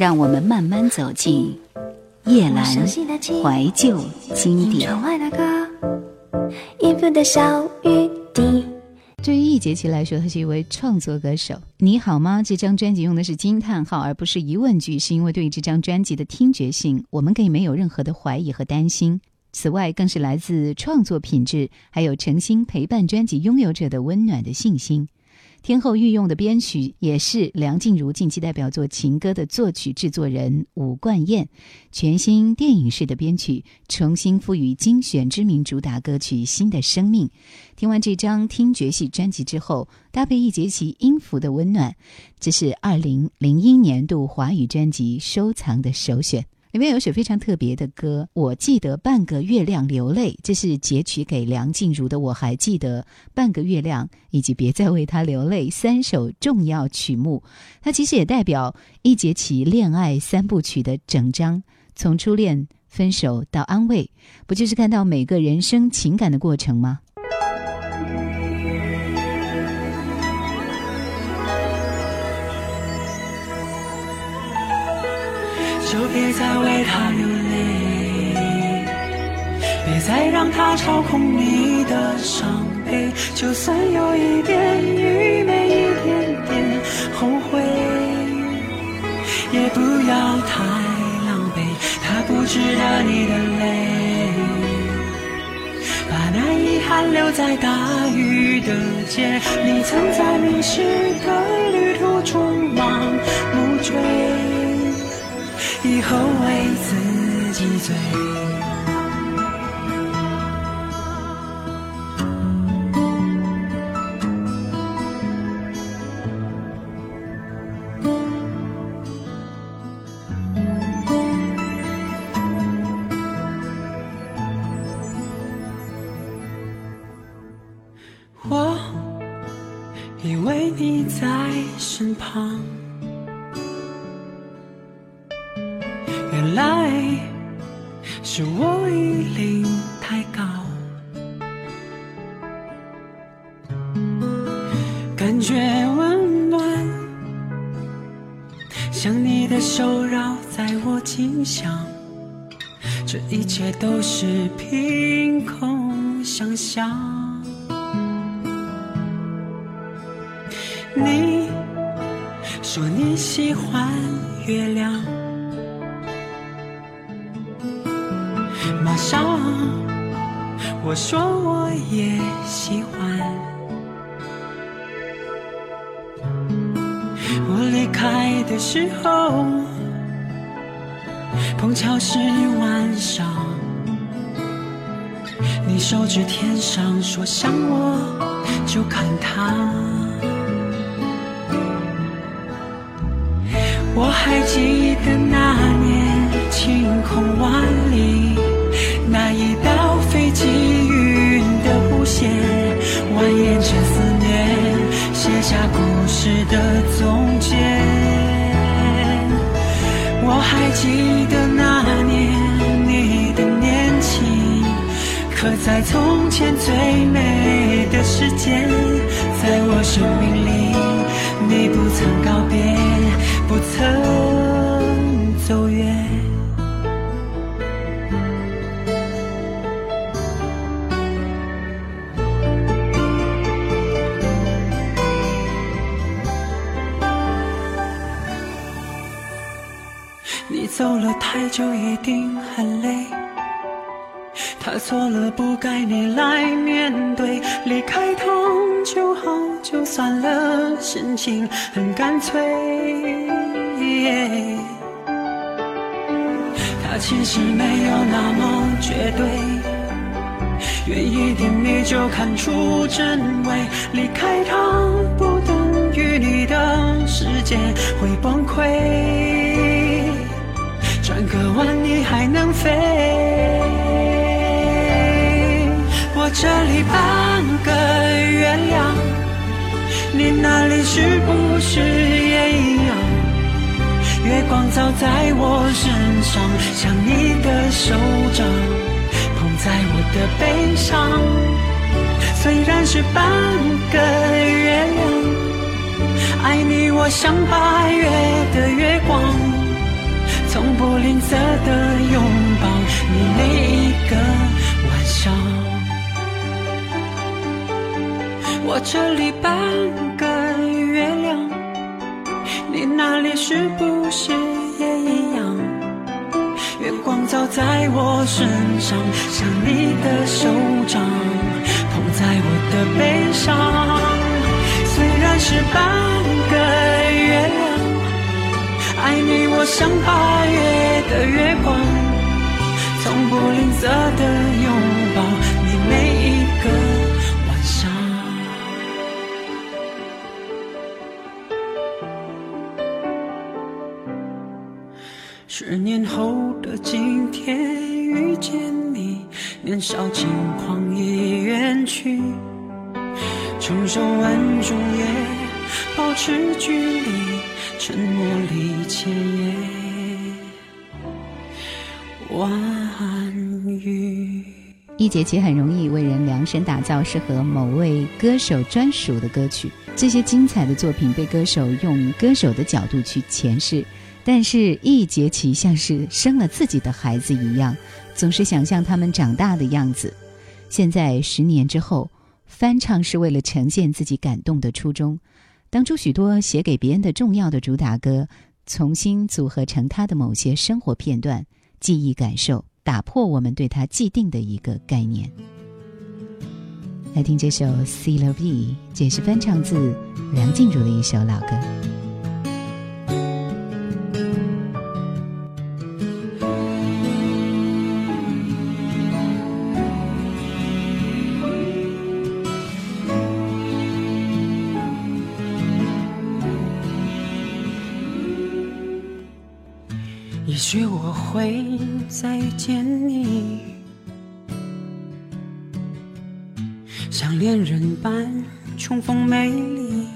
让我们慢慢走进叶阑怀旧经典。对于易杰奇来说，他是一位创作歌手。你好吗？这张专辑用的是惊叹号，而不是疑问句，是因为对于这张专辑的听觉性，我们可以没有任何的怀疑和担心。此外，更是来自创作品质，还有诚心陪伴专辑拥有者的温暖的信心。天后御用的编曲也是梁静茹近期代表作《情歌》的作曲制作人吴冠燕，全新电影式的编曲，重新赋予精选知名主打歌曲新的生命。听完这张听觉系专辑之后，搭配一节起音符的温暖，这是二零零一年度华语专辑收藏的首选。里面有首非常特别的歌，我记得半个月亮流泪，这是截取给梁静茹的。我还记得半个月亮以及别再为他流泪三首重要曲目，它其实也代表一节起恋爱三部曲的整章，从初恋、分手到安慰，不就是看到每个人生情感的过程吗？别再为他流泪，别再让他操控你的伤悲。就算有一点愚昧，一点点后悔，也不要太狼狈。他不值得你的泪，把那遗憾留在大雨的街。你曾在迷失的旅途中盲目追。以后为自己醉。我以为你在身旁。是我衣领太高，感觉温暖，像你的手绕在我颈项，这一切都是凭空想象。你说你喜欢月亮。我说我也喜欢。我离开的时候，碰巧是晚上。你手指天上，说想我就看他。我还记得那年晴空万里。那一下故事的总结。我还记得那年你的年轻，刻在从前最美的时间，在我生命里，你不曾告别，不曾走远。你走了太久，一定很累。他错了，不该你来面对。离开他就好，就算了，心情很干脆。他其实没有那么绝对，远一点你就看出真伪。离开他不等于你的世界会崩溃。转个弯，你还能飞。我这里半个月亮，你那里是不是也一样？月光照在我身上，像你的手掌捧在我的背上。虽然是半个月亮，爱你我像八月的月光。吝啬的拥抱，你每一个晚上。我这里半个月亮，你那里是不是也一样？月光照在我身上，像你的手掌，捧在我的背上。虽然是半个。爱你，我像八月的月光，从不吝啬的拥抱你每一个晚上。十年后的今天遇见你，年少轻狂已远去，成熟万种也保持距离。沉默里千言万语。一节期很容易为人量身打造适合某位歌手专属的歌曲，这些精彩的作品被歌手用歌手的角度去诠释。但是，易节期像是生了自己的孩子一样，总是想象他们长大的样子。现在十年之后，翻唱是为了呈现自己感动的初衷。当初许多写给别人的重要的主打歌，重新组合成他的某些生活片段、记忆感受，打破我们对他既定的一个概念。来听这首《C Love E》，这是翻唱自梁静茹的一首老歌。也许我会再遇见你，像恋人般重逢美丽。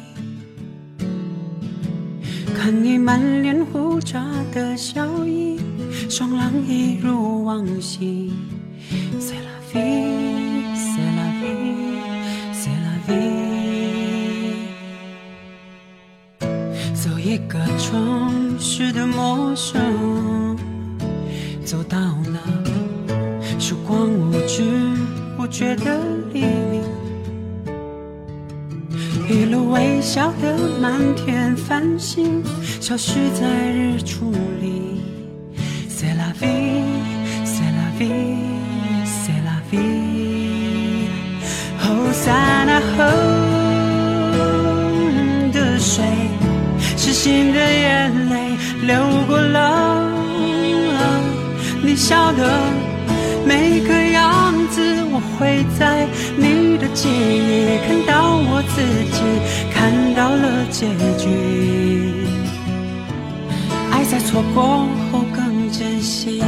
看你满脸胡渣的笑意，双浪一如往昔。C'est la vie, c'est la vie, c'est la vie。走一个城市的陌生。走到那曙光无知不觉的黎明，一路微笑的满天繁星，消失在日出里。C'est la vie, c'est la vie, c'est la vie。后塞纳河的水，失心的眼泪流过了。笑的每个样子，我会在你的记忆看到我自己，看到了结局。爱在错过后更珍惜。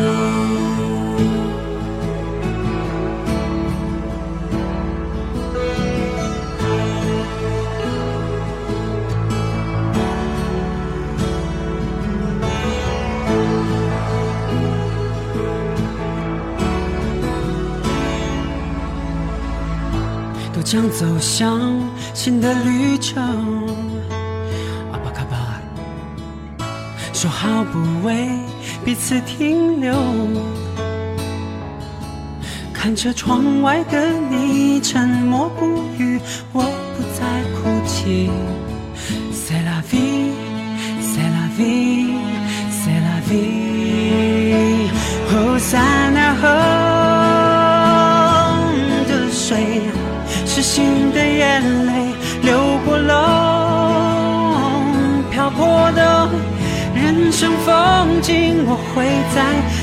将走向新的旅程，阿巴卡巴，说好不为彼此停留。看着窗外的你沉默不语，我不再哭泣。C'est la vie, c'est la vie, c'est la vie。风景，我会在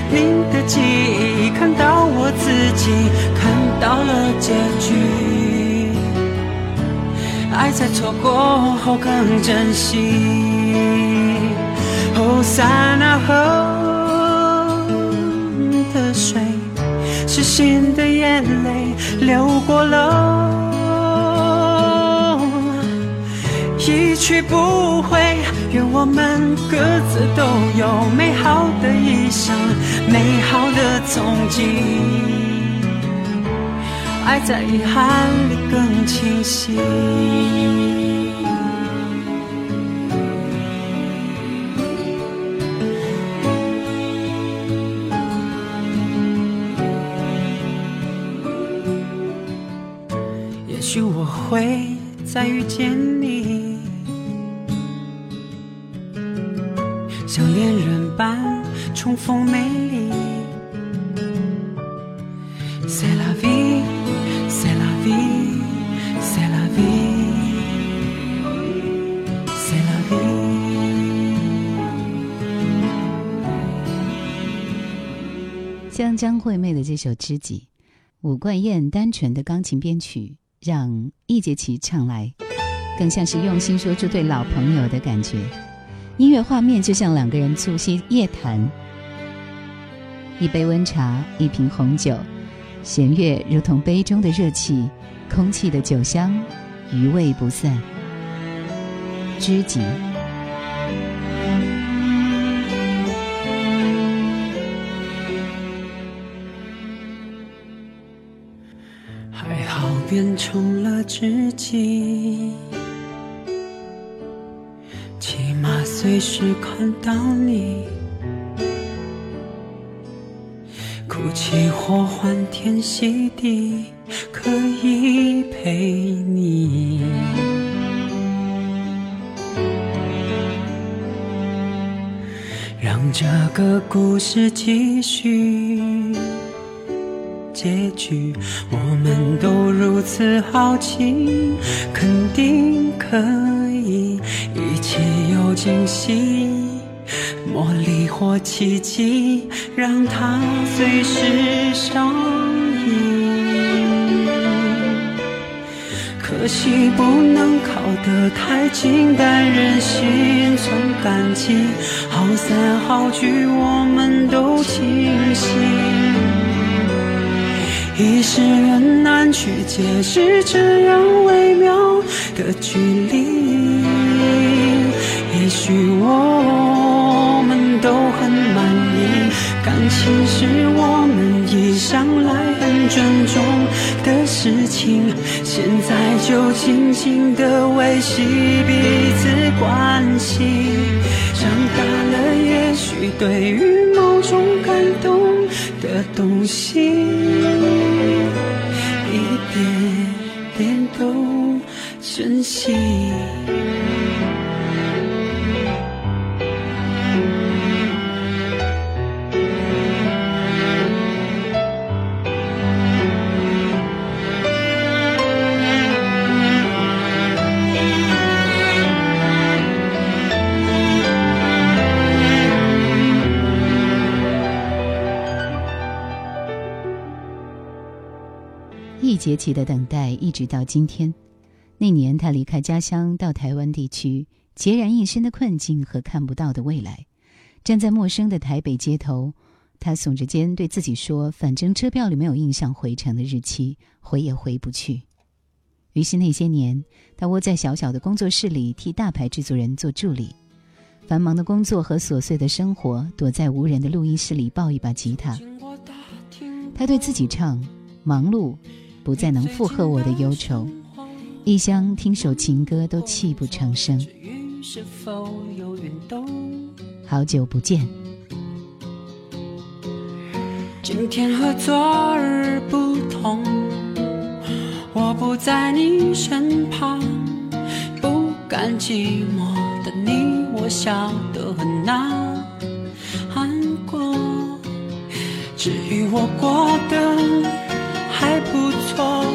你的记忆看到我自己，看到了结局。爱在错过后更珍惜。哦，塞纳河的水，是心的眼泪流过了。一去不回，愿我们各自都有美好的一生美好的憧憬爱在遗憾里更清晰。也许我会再遇见你。像恋人般重逢美丽。C'est la vie, c'est la vie, c'est la vie, c'est la vie。像张惠妹的这首《知己》，武冠燕单纯的钢琴编曲。让易杰奇唱来，更像是用心说出对老朋友的感觉。音乐画面就像两个人促膝夜谈，一杯温茶，一瓶红酒，弦乐如同杯中的热气，空气的酒香，余味不散。知己。变成了知己，随时看到你，哭泣或欢天喜地，可以陪你，让这个故事继续。结局，我们都如此好奇，肯定可以惊喜，魔力或奇迹，让它随时上映。可惜不能靠得太近，但人心存感激，好散好聚，我们都清醒。一时人难去解释这样微妙的距离，也许我们都很满意，感情是我们一向来很尊重的事情，现在就静静的维系彼此关系。长大了，也许对于某种感动的东西。一点点都珍惜。一节气的等待，一直到今天。那年，他离开家乡到台湾地区，孑然一身的困境和看不到的未来，站在陌生的台北街头，他耸着肩对自己说：“反正车票里没有印象回程的日期，回也回不去。”于是那些年，他窝在小小的工作室里，替大牌制作人做助理，繁忙的工作和琐碎的生活，躲在无人的录音室里抱一把吉他。他对自己唱：“忙碌，不再能附和我的忧愁。”异乡听首情歌都泣不成声。好久不见。今天和昨日不同，我不在你身旁，不甘寂寞的你，我笑得很难过。至于我过得还不错。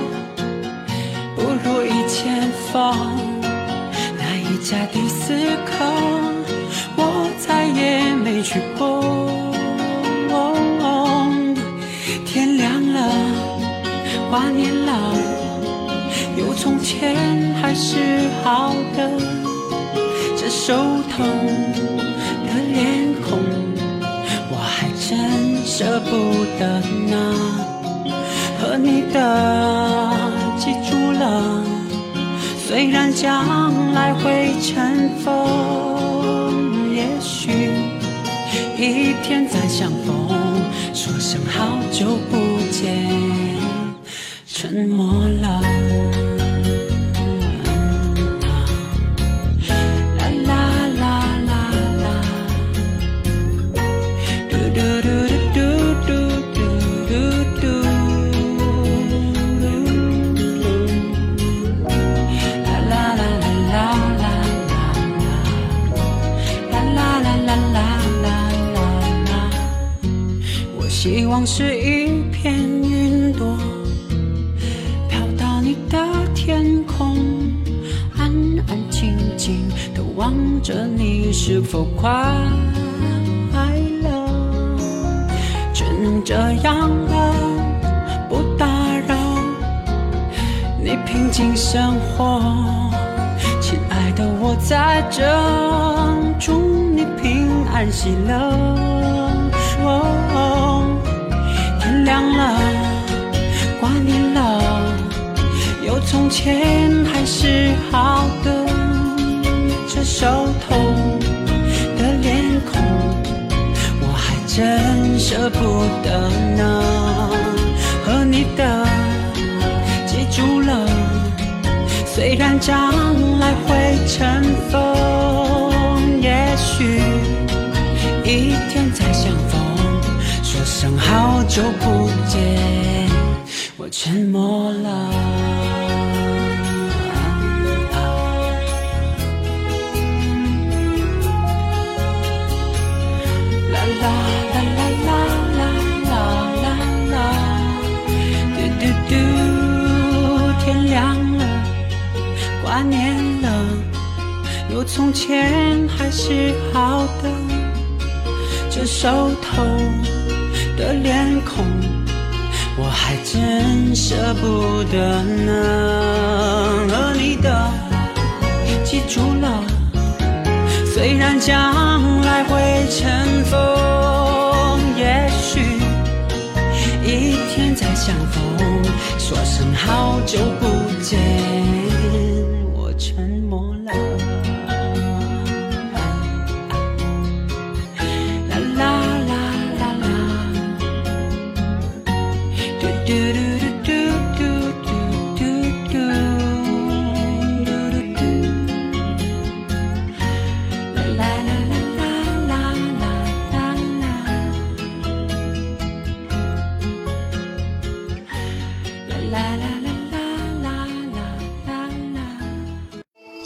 不如以前放那一家第四客，我再也没去过。天亮了，挂念了，有从前还是好的。这手疼的脸孔，我还真舍不得呢。你的。记住了，虽然将来会尘封，也许一天再相逢，说声好久不见，希望是一片云朵，飘到你的天空，安安静静的望着你是否快乐，只能这样了，不打扰你平静生活。亲爱的，我在这，祝你平安喜乐。从前还是好的。这熟透的脸孔，我还真舍不得呢。和你的记住了，虽然将来会尘封，也许一天再相逢。说声好久不见，我沉默了。从前还是好的，这熟透。的脸孔，我还真舍不得呢。和你的记住了，虽然将来会尘封，也许一天再相逢，说声好久不见。我沉默了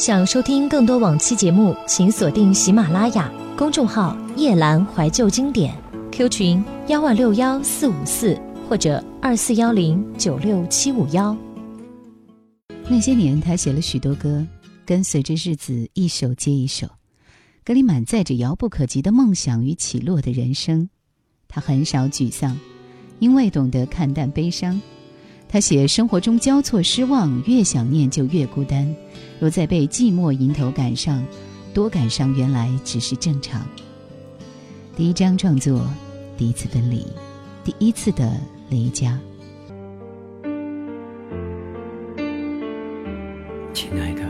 想收听更多往期节目，请锁定喜马拉雅公众号“夜阑怀旧经典 ”，Q 群幺万六幺四五四或者二四幺零九六七五幺。那些年，他写了许多歌，跟随着日子一首接一首，歌里满载着遥不可及的梦想与起落的人生。他很少沮丧，因为懂得看淡悲伤。他写生活中交错失望，越想念就越孤单。若再被寂寞迎头赶上，多感伤，原来只是正常。第一张创作，第一次分离，第一次的离家。亲爱的，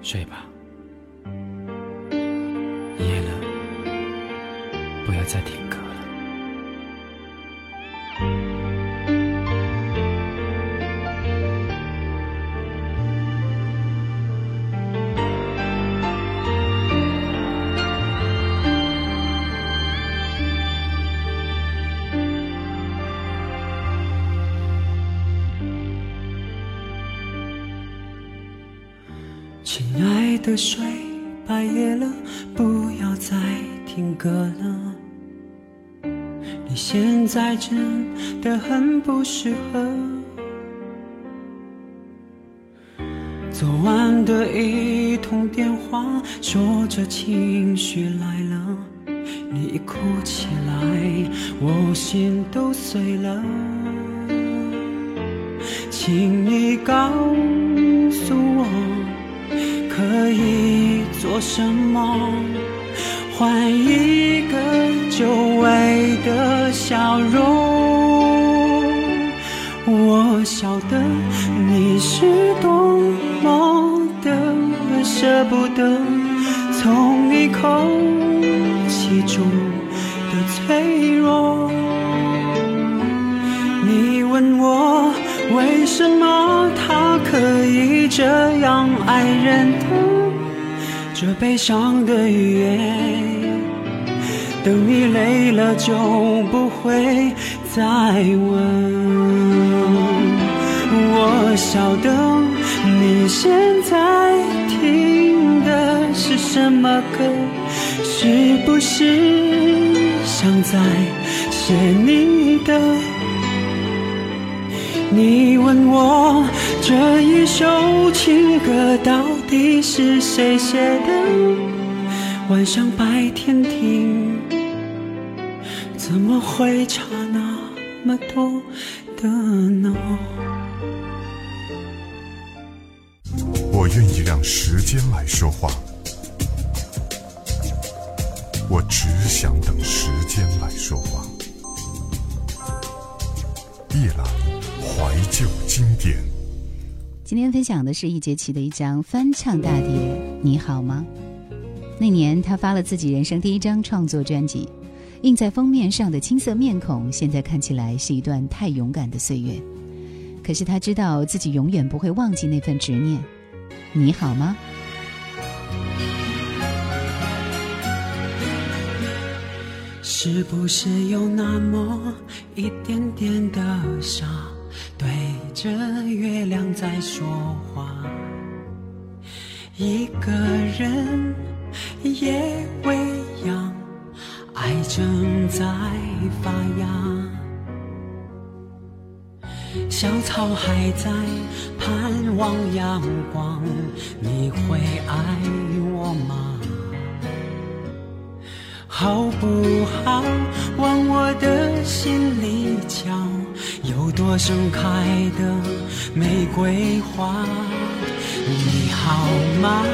睡吧，夜了，不要再听歌。真的很不适合。昨晚的一通电话，说着情绪来了，你哭起来，我心都碎了。请你告诉我。可以做什么换一个久违的笑容？我晓得你是多么的舍不得，从你口气中的脆弱。你问我为什么他可以这样爱人的？这悲伤的语言，等你累了就不会再问。我晓得你现在听的是什么歌，是不是想在？写你的。你问我这一首情歌到底是谁写的？晚上白天听，怎么会差那么多的呢？我愿意让时间来说话，我只想等时间来说话。夜阑怀旧经典。今天分享的是易杰奇的一张翻唱大碟《你好吗》。那年他发了自己人生第一张创作专辑，印在封面上的青涩面孔，现在看起来是一段太勇敢的岁月。可是他知道自己永远不会忘记那份执念。你好吗？是不是有那么一点点的傻，对着月亮在说话？一个人夜未央，爱正在发芽，小草还在盼望阳光，你会爱我吗？好不好？往我的心里瞧，有朵盛开的玫瑰花。你好吗？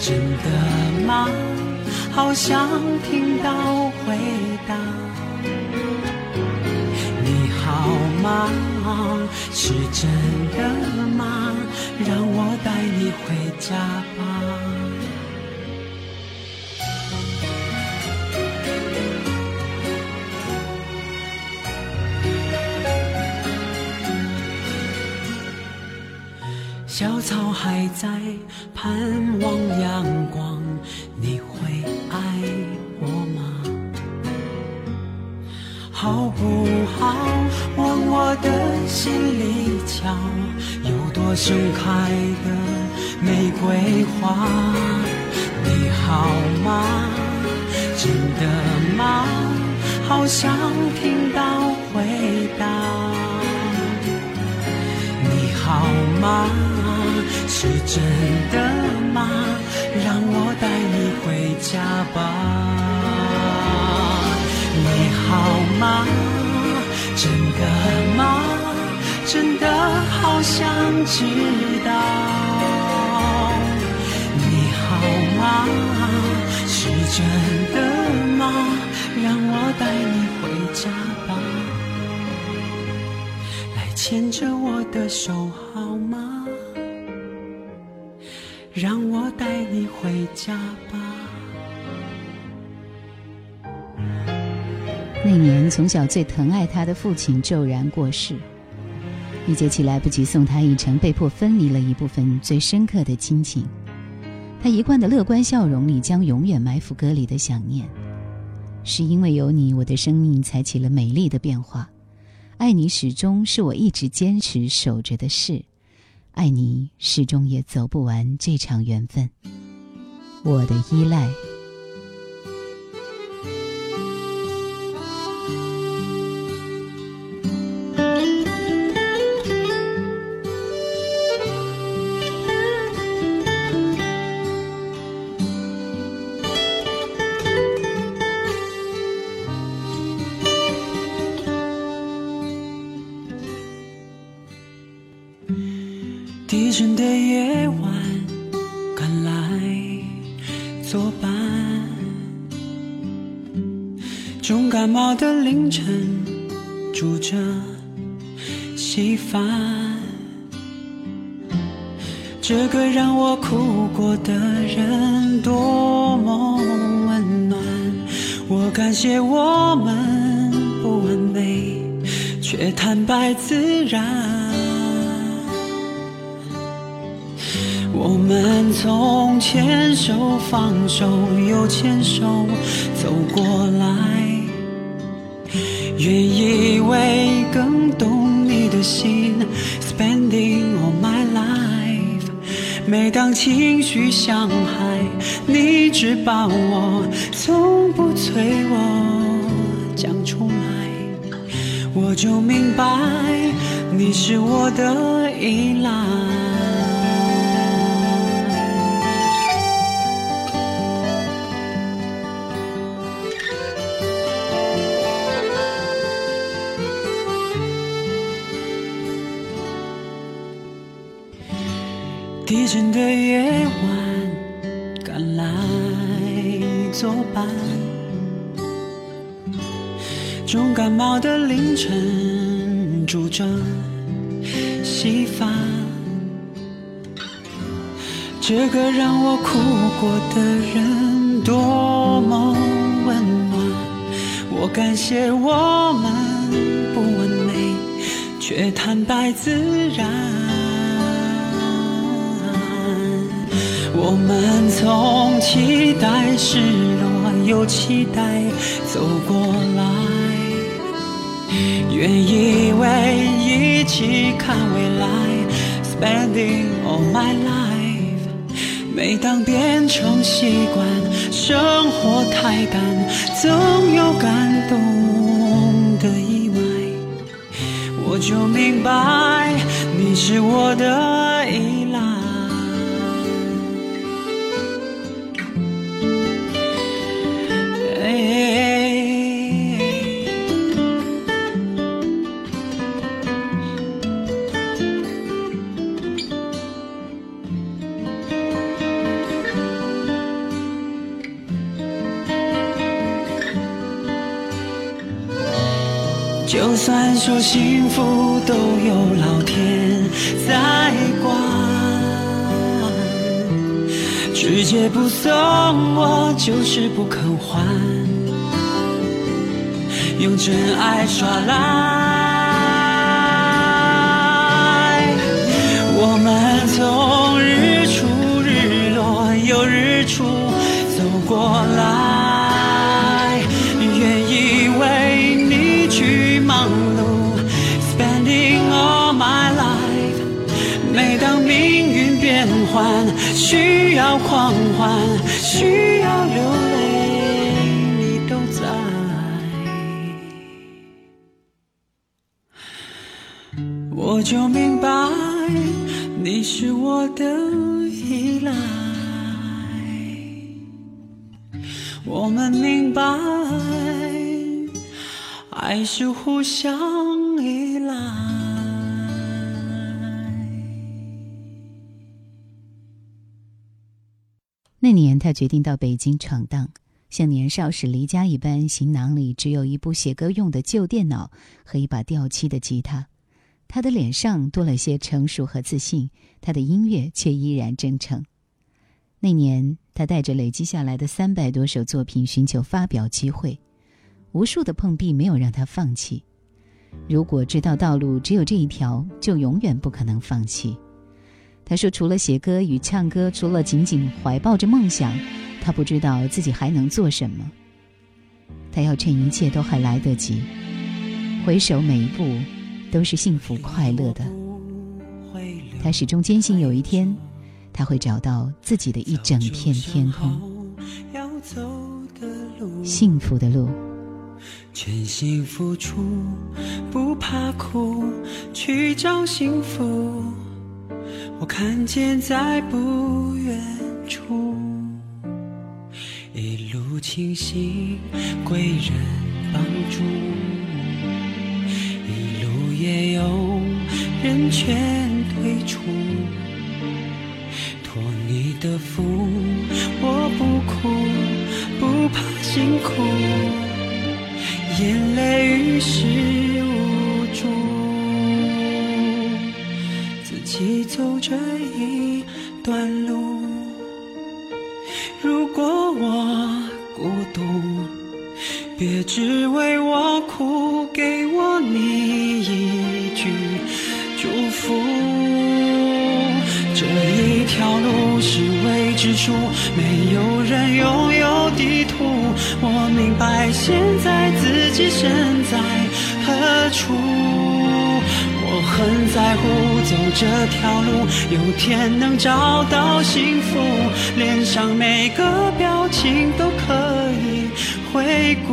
真的吗？好想听到回答。你好吗？是真的吗？让我带你回家吧。小草还在盼望阳光，你不好？往我的心里瞧，有朵盛开的玫瑰花。你好吗？真的吗？好想听到回答。你好吗？是真的吗？让我带你回家吧。好吗？真的吗？真的好想知道。你好吗？是真的吗？让我带你回家吧。来牵着我的手好吗？让我带你回家吧。那年，从小最疼爱他的父亲骤然过世，易杰奇来不及送他一程，被迫分离了一部分最深刻的亲情。他一贯的乐观笑容里，将永远埋伏歌里的想念。是因为有你，我的生命才起了美丽的变化。爱你始终是我一直坚持守着的事。爱你，始终也走不完这场缘分。我的依赖。晨，煮着稀饭。这个让我哭过的人，多么温暖。我感谢我们不完美，却坦白自然。我们从牵手放手又牵手走过来，原以为更懂你的心，Spending all my life。每当情绪像海，你只抱我，从不催我讲出来。我就明白你是我的依赖。低沉的夜晚，赶来作伴。重感冒的凌晨，煮着稀饭。这个让我哭过的人，多么温暖。我感谢我们不完美，却坦白自然。我们从期待失落，又期待走过来，原以为一起看未来，Spending all my life。每当变成习惯，生活太淡，总有感动的意外，我就明白你是我的依赖。说幸福都有老天在管，直接不送我就是不肯还，用真爱耍赖。我们从需要狂欢，需要流泪，你都在，我就明白你是我的依赖。我们明白，爱是互相那年，他决定到北京闯荡，像年少时离家一般，行囊里只有一部写歌用的旧电脑和一把掉漆的吉他。他的脸上多了些成熟和自信，他的音乐却依然真诚。那年，他带着累积下来的三百多首作品寻求发表机会，无数的碰壁没有让他放弃。如果知道道路只有这一条，就永远不可能放弃。他说：“除了写歌与唱歌，除了紧紧怀抱着梦想，他不知道自己还能做什么。他要趁一切都还来得及，回首每一步都是幸福快乐的。他始终坚信有一天，他会找到自己的一整片天空。幸福的路，全心付出，不怕苦，去找幸福。”我看见在不远处，一路庆幸贵人帮助，一路也有人劝退出。托你的福，我不哭，不怕辛苦，眼泪于是走这一段路，如果我孤独，别只为我哭，给我你一句祝福。这一条路是未知数，没有人拥有地图。我明白现在自己身在何处。很在乎走这条路有天能找到幸福脸上每个表情都可以回顾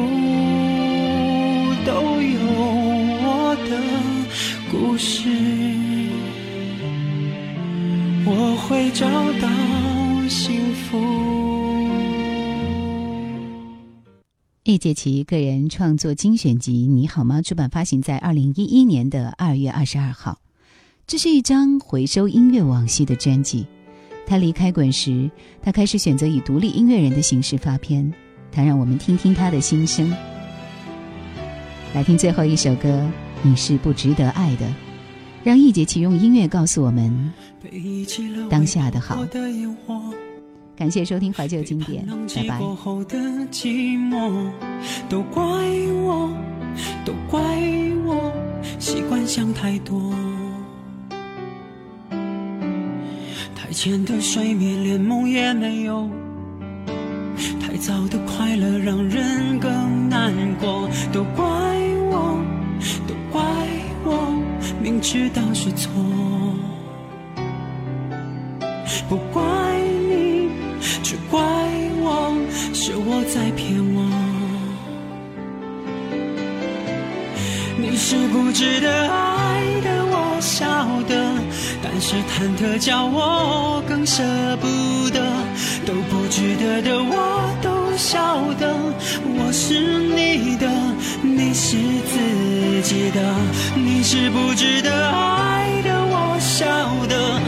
都有我的故事。我会找到幸福。叶杰奇个人创作精选集《你好吗》出版发行在二零一一年的二月二十二号。这是一张回收音乐往昔的专辑。他离开滚石，他开始选择以独立音乐人的形式发片。他让我们听听他的心声。来听最后一首歌，《你是不值得爱的》，让易杰奇用音乐告诉我们当下的好。感谢收听怀旧经典，拜拜。都怪我，都怪我，习惯想太多。太浅的睡眠，连梦也没有。太早的快乐，让人更难过。都怪我，都怪我，明知道是错。不在骗我。你是不值得爱的，我晓得，但是忐忑叫我更舍不得。都不值得的，我都晓得，我是你的，你是自己的。你是不值得爱的，我晓得。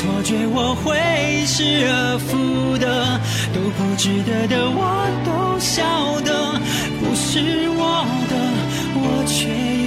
错觉，我会失而复得，都不值得的，我都晓得，不是我的，我却。